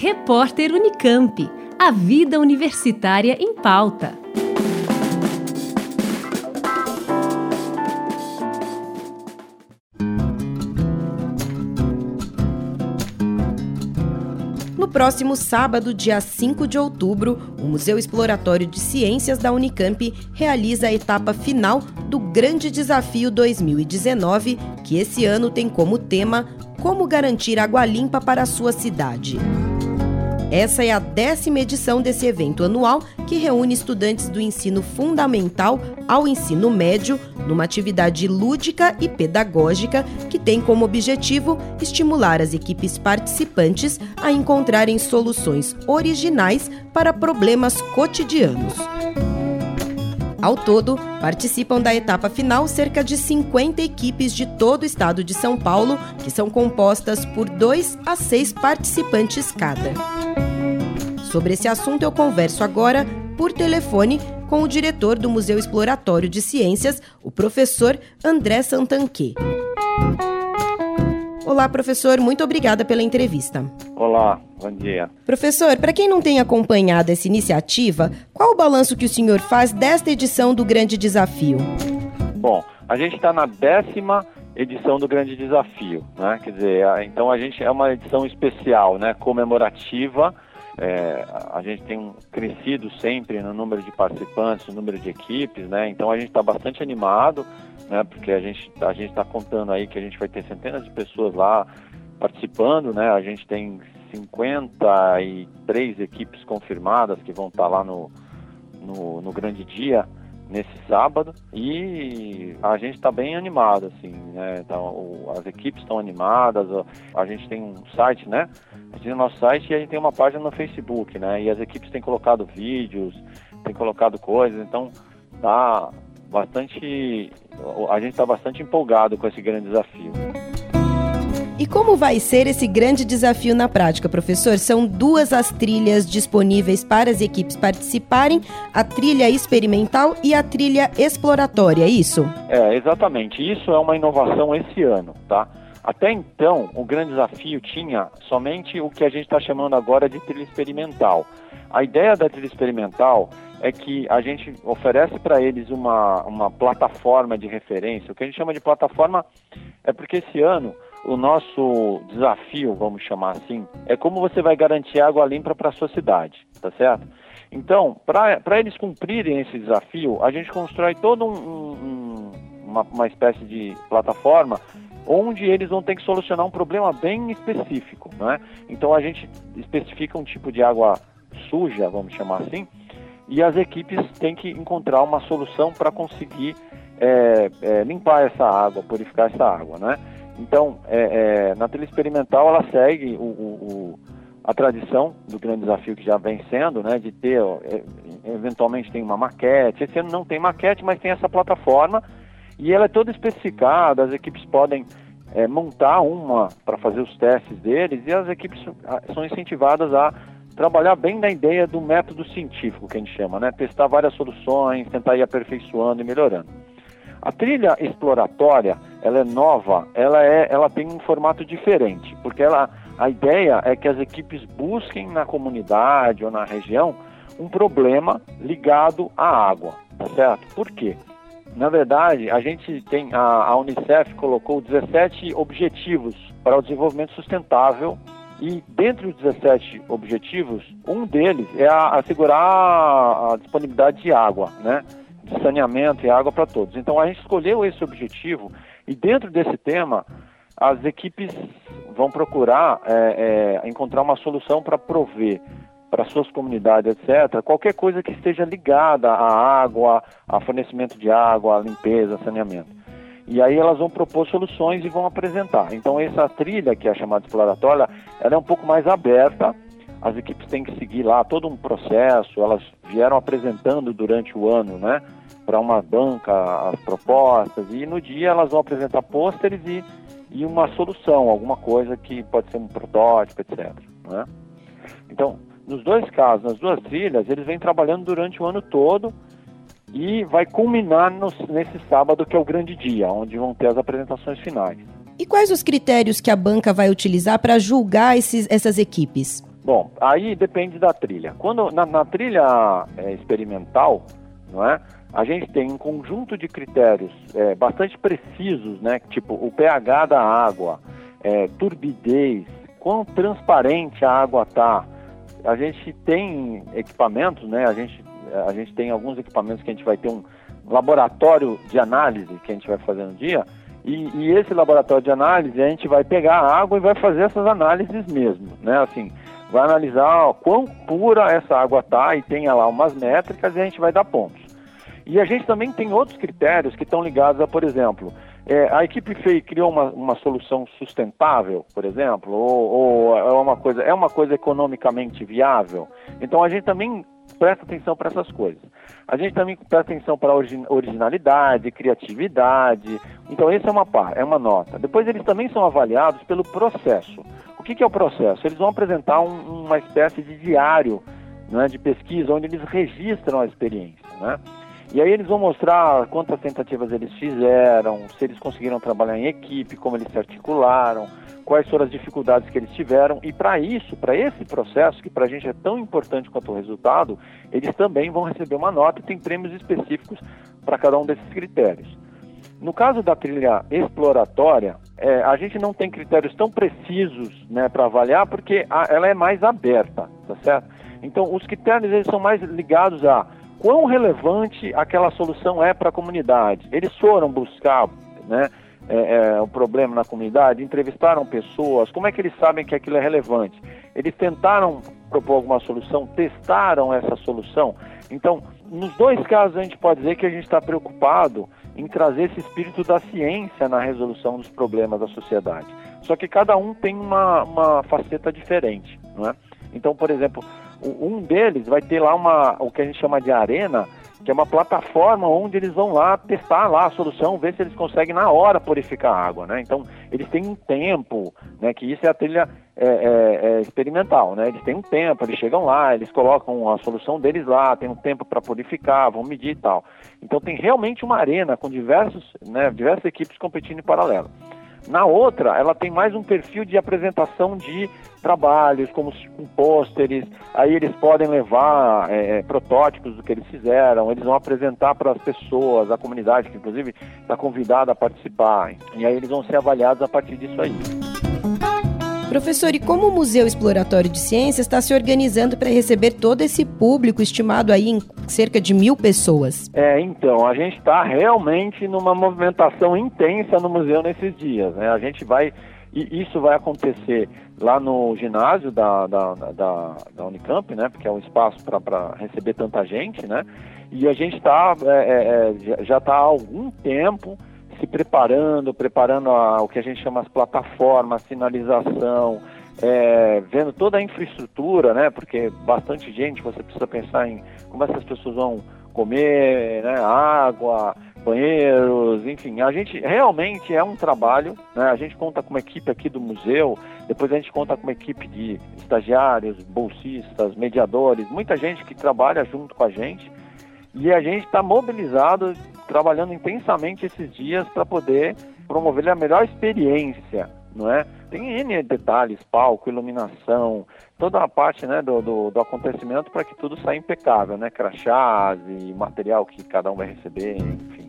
Repórter Unicamp. A vida universitária em pauta. No próximo sábado, dia 5 de outubro, o Museu Exploratório de Ciências da Unicamp realiza a etapa final do Grande Desafio 2019, que esse ano tem como tema Como garantir água limpa para a sua cidade. Essa é a décima edição desse evento anual que reúne estudantes do ensino fundamental ao ensino médio numa atividade lúdica e pedagógica que tem como objetivo estimular as equipes participantes a encontrarem soluções originais para problemas cotidianos. Ao todo, participam da etapa final cerca de 50 equipes de todo o estado de São Paulo, que são compostas por dois a seis participantes cada. Sobre esse assunto, eu converso agora por telefone com o diretor do Museu Exploratório de Ciências, o professor André Santanque. Olá, professor, muito obrigada pela entrevista. Olá, bom dia. Professor, para quem não tem acompanhado essa iniciativa, qual o balanço que o senhor faz desta edição do Grande Desafio? Bom, a gente está na décima edição do Grande Desafio, né? Quer dizer, então a gente é uma edição especial, né? Comemorativa é, a gente tem crescido sempre no número de participantes, no número de equipes, né? Então a gente está bastante animado, né? Porque a gente a gente está contando aí que a gente vai ter centenas de pessoas lá participando, né? A gente tem 53 equipes confirmadas que vão estar tá lá no, no, no grande dia nesse sábado e a gente está bem animado assim né? Então as equipes estão animadas a gente tem um site né? A gente tem o nosso site e a gente tem uma página no Facebook né? E as equipes têm colocado vídeos têm colocado coisas então tá bastante a gente está bastante empolgado com esse grande desafio e como vai ser esse grande desafio na prática, professor? São duas as trilhas disponíveis para as equipes participarem: a trilha experimental e a trilha exploratória, é isso? É, exatamente. Isso é uma inovação esse ano, tá? Até então, o grande desafio tinha somente o que a gente está chamando agora de trilha experimental. A ideia da trilha experimental é que a gente oferece para eles uma, uma plataforma de referência. O que a gente chama de plataforma é porque esse ano o nosso desafio, vamos chamar assim, é como você vai garantir água limpa para a sua cidade, tá certo? Então, para eles cumprirem esse desafio, a gente constrói toda um, um, uma, uma espécie de plataforma onde eles vão ter que solucionar um problema bem específico, né? Então a gente especifica um tipo de água suja, vamos chamar assim, e as equipes têm que encontrar uma solução para conseguir é, é, limpar essa água, purificar essa água, né? Então, é, é, na trilha experimental, ela segue o, o, a tradição do grande desafio que já vem sendo, né, de ter, ó, é, eventualmente tem uma maquete. Esse ano não tem maquete, mas tem essa plataforma e ela é toda especificada. As equipes podem é, montar uma para fazer os testes deles e as equipes são incentivadas a trabalhar bem na ideia do método científico que a gente chama, né, testar várias soluções, tentar ir aperfeiçoando e melhorando. A trilha exploratória, ela é nova, ela, é, ela tem um formato diferente, porque ela, a ideia é que as equipes busquem na comunidade ou na região um problema ligado à água, tá certo? Por quê? Na verdade, a gente tem, a, a Unicef colocou 17 objetivos para o desenvolvimento sustentável e dentre os 17 objetivos, um deles é a, assegurar a disponibilidade de água, né? de saneamento e água para todos. Então a gente escolheu esse objetivo e dentro desse tema as equipes vão procurar é, é, encontrar uma solução para prover para suas comunidades, etc., qualquer coisa que esteja ligada à água, a fornecimento de água, à limpeza, saneamento. E aí elas vão propor soluções e vão apresentar. Então essa trilha, que é chamada exploratória, ela é um pouco mais aberta, as equipes têm que seguir lá todo um processo, elas vieram apresentando durante o ano, né, para uma banca as propostas, e no dia elas vão apresentar pôsteres e, e uma solução, alguma coisa que pode ser um protótipo, etc. Né? Então, nos dois casos, nas duas trilhas, eles vêm trabalhando durante o ano todo e vai culminar no, nesse sábado, que é o grande dia, onde vão ter as apresentações finais. E quais os critérios que a banca vai utilizar para julgar esses, essas equipes? Bom, aí depende da trilha. Quando na, na trilha é, experimental, não é? A gente tem um conjunto de critérios é, bastante precisos, né? Tipo o pH da água, é, turbidez, quão transparente a água está. A gente tem equipamentos, né? A gente, a gente tem alguns equipamentos que a gente vai ter um laboratório de análise que a gente vai fazer no dia. E, e esse laboratório de análise a gente vai pegar a água e vai fazer essas análises mesmo, né? Assim, vai analisar ó, quão pura essa água tá e tem lá umas métricas e a gente vai dar pontos. E a gente também tem outros critérios que estão ligados a, por exemplo, é, a equipe FEI criou uma, uma solução sustentável, por exemplo, ou, ou, é uma coisa é uma coisa economicamente viável. Então a gente também presta atenção para essas coisas. A gente também presta atenção para originalidade, criatividade. Então essa é uma par, é uma nota. Depois eles também são avaliados pelo processo. O que, que é o processo? Eles vão apresentar um, uma espécie de diário né, de pesquisa onde eles registram a experiência, né? E aí eles vão mostrar quantas tentativas eles fizeram, se eles conseguiram trabalhar em equipe, como eles se articularam, quais foram as dificuldades que eles tiveram. E para isso, para esse processo, que para a gente é tão importante quanto o resultado, eles também vão receber uma nota e tem prêmios específicos para cada um desses critérios. No caso da trilha exploratória, é, a gente não tem critérios tão precisos né, para avaliar porque a, ela é mais aberta, tá certo? Então, os critérios eles são mais ligados a quão relevante aquela solução é para a comunidade. Eles foram buscar né, é, é, o problema na comunidade, entrevistaram pessoas, como é que eles sabem que aquilo é relevante? Eles tentaram propor alguma solução, testaram essa solução. Então, nos dois casos, a gente pode dizer que a gente está preocupado em trazer esse espírito da ciência na resolução dos problemas da sociedade. Só que cada um tem uma, uma faceta diferente, não é? Então, por exemplo, um deles vai ter lá uma, o que a gente chama de arena, que é uma plataforma onde eles vão lá testar lá a solução, ver se eles conseguem na hora purificar a água, né? Então eles têm um tempo, né? Que isso é a trilha é, é, é experimental, né? Eles têm um tempo, eles chegam lá, eles colocam a solução deles lá, tem um tempo para purificar, vão medir e tal. Então tem realmente uma arena com diversos, né? Diversas equipes competindo em paralelo. Na outra, ela tem mais um perfil de apresentação de trabalhos, como com pôsteres, aí eles podem levar é, é, protótipos do que eles fizeram, eles vão apresentar para as pessoas, a comunidade, que inclusive está convidada a participar, e aí eles vão ser avaliados a partir disso aí. Professor, e como o Museu Exploratório de Ciências está se organizando para receber todo esse público, estimado aí em cerca de mil pessoas? É, então, a gente está realmente numa movimentação intensa no museu nesses dias. Né? A gente vai, e isso vai acontecer lá no ginásio da, da, da, da Unicamp, né? porque é um espaço para receber tanta gente, né? E a gente está, é, é, é já está há algum tempo se preparando, preparando a, o que a gente chama as plataformas, sinalização, é, vendo toda a infraestrutura, né? Porque bastante gente, você precisa pensar em como essas pessoas vão comer, né? Água, banheiros, enfim, a gente realmente é um trabalho, né? A gente conta com uma equipe aqui do museu, depois a gente conta com uma equipe de estagiários, bolsistas, mediadores, muita gente que trabalha junto com a gente e a gente está mobilizado trabalhando intensamente esses dias para poder promover a melhor experiência, não é? Tem N detalhes, palco, iluminação, toda a parte né, do, do, do acontecimento para que tudo saia impecável, né? Crachás e material que cada um vai receber, enfim.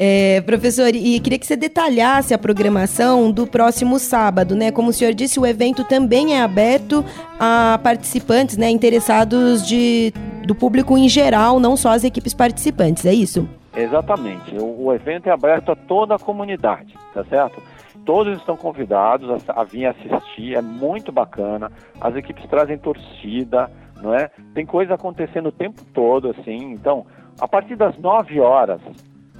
É, professor, e queria que você detalhasse a programação do próximo sábado, né? Como o senhor disse, o evento também é aberto a participantes, né, interessados de do público em geral, não só as equipes participantes, é isso? Exatamente. O, o evento é aberto a toda a comunidade, tá certo? Todos estão convidados a, a vir assistir, é muito bacana. As equipes trazem torcida, não é? Tem coisa acontecendo o tempo todo, assim. Então, a partir das 9 horas,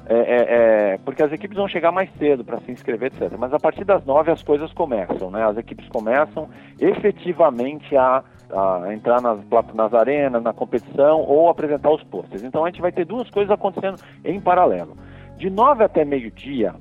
é, é, é, porque as equipes vão chegar mais cedo para se inscrever, etc. Mas a partir das 9 as coisas começam, né? As equipes começam efetivamente a a entrar nas, nas arenas, na competição ou apresentar os pôsteres. Então a gente vai ter duas coisas acontecendo em paralelo. De nove até meio-dia,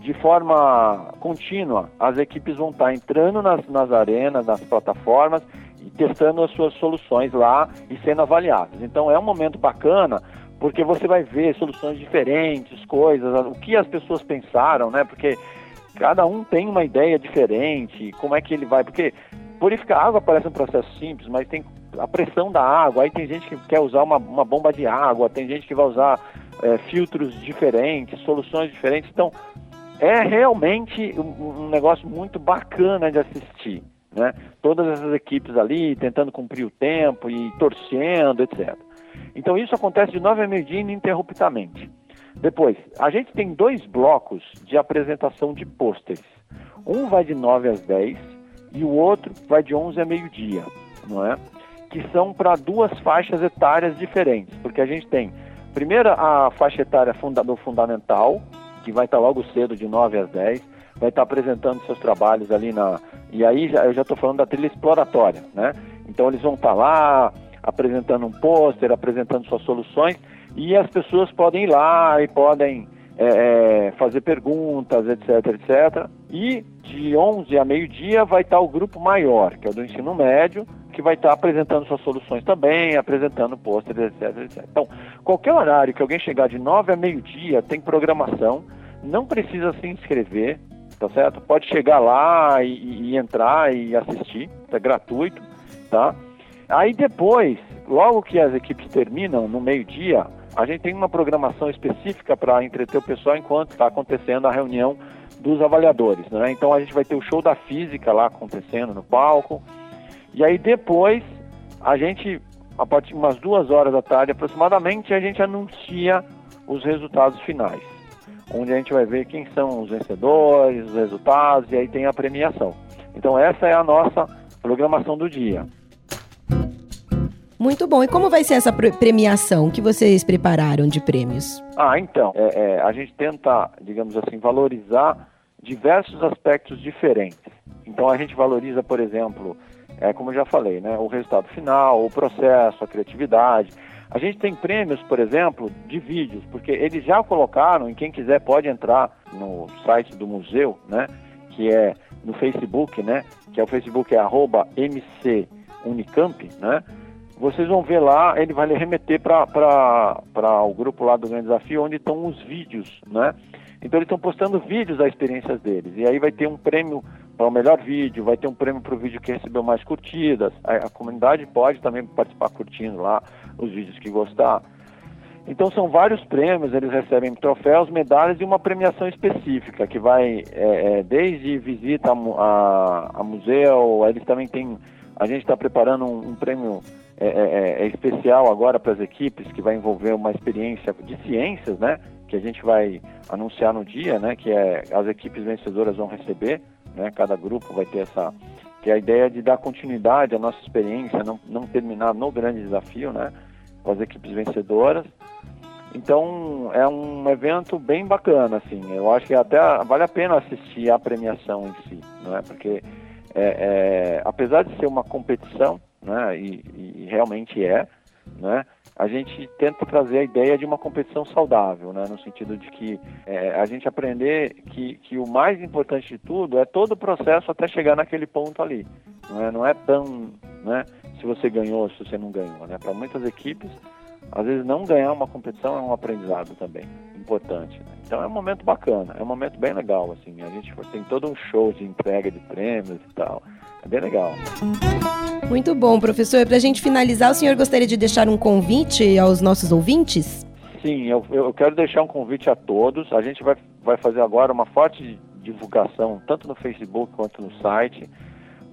de forma contínua, as equipes vão estar entrando nas, nas arenas, nas plataformas e testando as suas soluções lá e sendo avaliadas. Então é um momento bacana porque você vai ver soluções diferentes, coisas, o que as pessoas pensaram, né? Porque cada um tem uma ideia diferente, como é que ele vai, porque purificar água parece um processo simples, mas tem a pressão da água, aí tem gente que quer usar uma, uma bomba de água, tem gente que vai usar é, filtros diferentes, soluções diferentes. Então, é realmente um, um negócio muito bacana de assistir. Né? Todas essas equipes ali tentando cumprir o tempo e torcendo, etc. Então isso acontece de 9 a meio-dia ininterruptamente. Depois, a gente tem dois blocos de apresentação de pôsteres. Um vai de 9 às 10 e o outro vai de 11 a meio-dia, não é? Que são para duas faixas etárias diferentes, porque a gente tem, primeiro, a faixa etária do fundamental, que vai estar logo cedo de 9 às 10, vai estar apresentando seus trabalhos ali na. E aí eu já estou falando da trilha exploratória, né? Então eles vão estar lá apresentando um pôster, apresentando suas soluções, e as pessoas podem ir lá e podem é, é fazer perguntas, etc, etc. E de 11 a meio-dia vai estar o grupo maior, que é o do ensino médio, que vai estar apresentando suas soluções também, apresentando pôsteres, etc, etc. Então, qualquer horário que alguém chegar de 9 a meio-dia tem programação, não precisa se inscrever, tá certo? Pode chegar lá e, e entrar e assistir, é gratuito, tá? Aí depois, logo que as equipes terminam, no meio-dia, a gente tem uma programação específica para entreter o pessoal enquanto está acontecendo a reunião dos avaliadores, né? Então a gente vai ter o show da física lá acontecendo no palco, e aí depois a gente, a partir de umas duas horas da tarde aproximadamente, a gente anuncia os resultados finais onde a gente vai ver quem são os vencedores, os resultados e aí tem a premiação. Então essa é a nossa programação do dia. Muito bom. E como vai ser essa premiação? Que vocês prepararam de prêmios? Ah, então, é, é, a gente tenta, digamos assim, valorizar diversos aspectos diferentes. Então a gente valoriza, por exemplo, é, como eu já falei, né, o resultado final, o processo, a criatividade. A gente tem prêmios, por exemplo, de vídeos, porque eles já colocaram, e quem quiser pode entrar no site do museu, né? Que é no Facebook, né? Que é o Facebook é arroba MC Unicamp, né? Vocês vão ver lá, ele vai remeter para o grupo lá do Grande Desafio, onde estão os vídeos, né? Então eles estão postando vídeos das experiências deles. E aí vai ter um prêmio para o melhor vídeo, vai ter um prêmio para o vídeo que recebeu mais curtidas. A, a, comunidade pode também participar curtindo lá os vídeos que gostar. Então são vários prêmios, eles recebem troféus, medalhas e uma premiação específica, que vai é, é, desde visita a, a, a, museu, eles também têm. A gente está preparando um, um prêmio é, é, é especial agora para as equipes, que vai envolver uma experiência de ciências, né? Que a gente vai anunciar no dia, né? Que é, as equipes vencedoras vão receber né? Cada grupo vai ter essa que é a ideia de dar continuidade à nossa experiência, não, não terminar no grande desafio, né? Com as equipes vencedoras. Então é um evento bem bacana, assim. Eu acho que até vale a pena assistir a premiação em si, não é? Porque é, é, apesar de ser uma competição, né? E, e realmente é, né? a gente tenta trazer a ideia de uma competição saudável, né? no sentido de que é, a gente aprender que, que o mais importante de tudo é todo o processo até chegar naquele ponto ali. Não é, não é tão né, se você ganhou, se você não ganhou. Né? Para muitas equipes, às vezes não ganhar uma competição é um aprendizado também importante. Né? Então é um momento bacana, é um momento bem legal. Assim, a gente tem todo um show de entrega de prêmios e tal. É bem legal. Muito bom, professor. Para a gente finalizar, o senhor gostaria de deixar um convite aos nossos ouvintes? Sim, eu, eu quero deixar um convite a todos. A gente vai, vai fazer agora uma forte divulgação, tanto no Facebook quanto no site,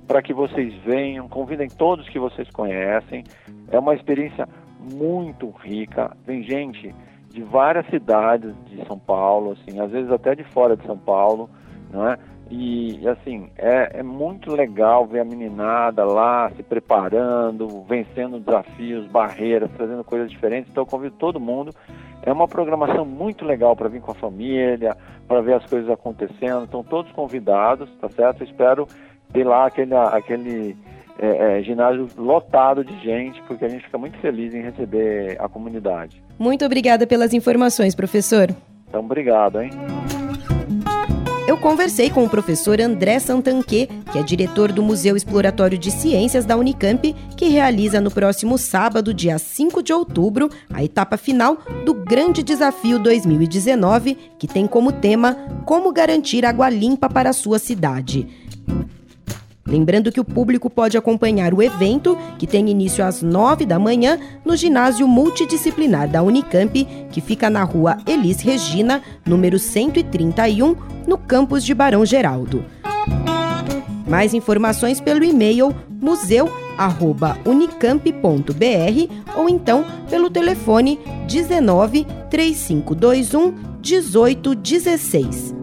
para que vocês venham, convidem todos que vocês conhecem. É uma experiência muito rica. Vem gente de várias cidades de São Paulo, assim, às vezes até de fora de São Paulo, não é? E assim, é, é muito legal ver a meninada lá se preparando, vencendo desafios, barreiras, trazendo coisas diferentes. Então eu convido todo mundo. É uma programação muito legal para vir com a família, para ver as coisas acontecendo. Estão todos convidados, tá certo? Eu espero ter lá aquele, aquele é, é, ginásio lotado de gente, porque a gente fica muito feliz em receber a comunidade. Muito obrigada pelas informações, professor. Então, obrigado, hein? Conversei com o professor André Santanque, que é diretor do Museu Exploratório de Ciências da Unicamp, que realiza no próximo sábado, dia 5 de outubro, a etapa final do Grande Desafio 2019, que tem como tema Como garantir água limpa para a sua cidade. Lembrando que o público pode acompanhar o evento, que tem início às 9 da manhã, no ginásio multidisciplinar da Unicamp, que fica na rua Elis Regina, número 131, no campus de Barão Geraldo. Mais informações pelo e-mail museu@unicamp.br ou então pelo telefone 19 3521 1816.